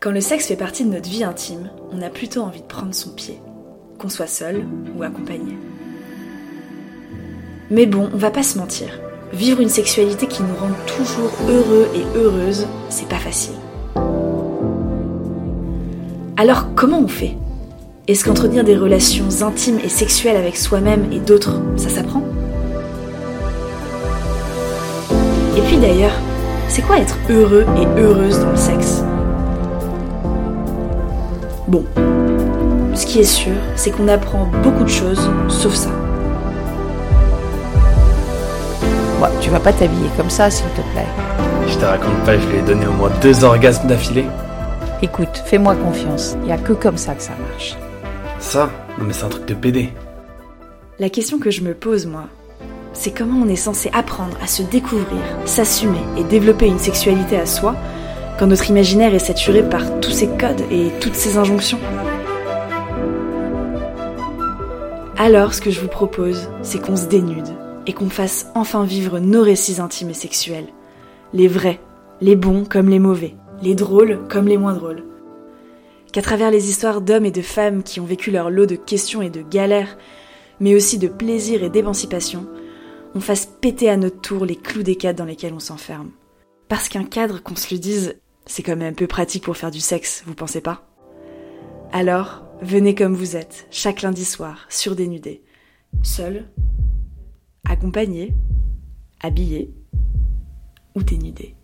Quand le sexe fait partie de notre vie intime, on a plutôt envie de prendre son pied, qu'on soit seul ou accompagné. Mais bon, on va pas se mentir. Vivre une sexualité qui nous rend toujours heureux et heureuses, c'est pas facile. Alors comment on fait? Est-ce qu'entretenir des relations intimes et sexuelles avec soi-même et d'autres, ça s'apprend? Et puis d'ailleurs, c'est quoi être heureux et heureuse dans le sexe? Bon, ce qui est sûr, c'est qu'on apprend beaucoup de choses, sauf ça. Ouais, tu vas pas t'habiller comme ça, s'il te plaît. Je te raconte pas, je lui ai donné au moins deux orgasmes d'affilée. Écoute, fais-moi confiance. Y a que comme ça que ça marche. Ça Non mais c'est un truc de PD. La question que je me pose, moi, c'est comment on est censé apprendre à se découvrir, s'assumer et développer une sexualité à soi quand notre imaginaire est saturé par tous ces codes et toutes ces injonctions Alors, ce que je vous propose, c'est qu'on se dénude et qu'on fasse enfin vivre nos récits intimes et sexuels. Les vrais, les bons comme les mauvais, les drôles comme les moins drôles. Qu'à travers les histoires d'hommes et de femmes qui ont vécu leur lot de questions et de galères, mais aussi de plaisir et d'émancipation, on fasse péter à notre tour les clous des cadres dans lesquels on s'enferme. Parce qu'un cadre, qu'on se le dise, c'est quand même un peu pratique pour faire du sexe, vous pensez pas? Alors, venez comme vous êtes, chaque lundi soir, sur Dénudé. Seul, accompagné, habillé ou dénudé.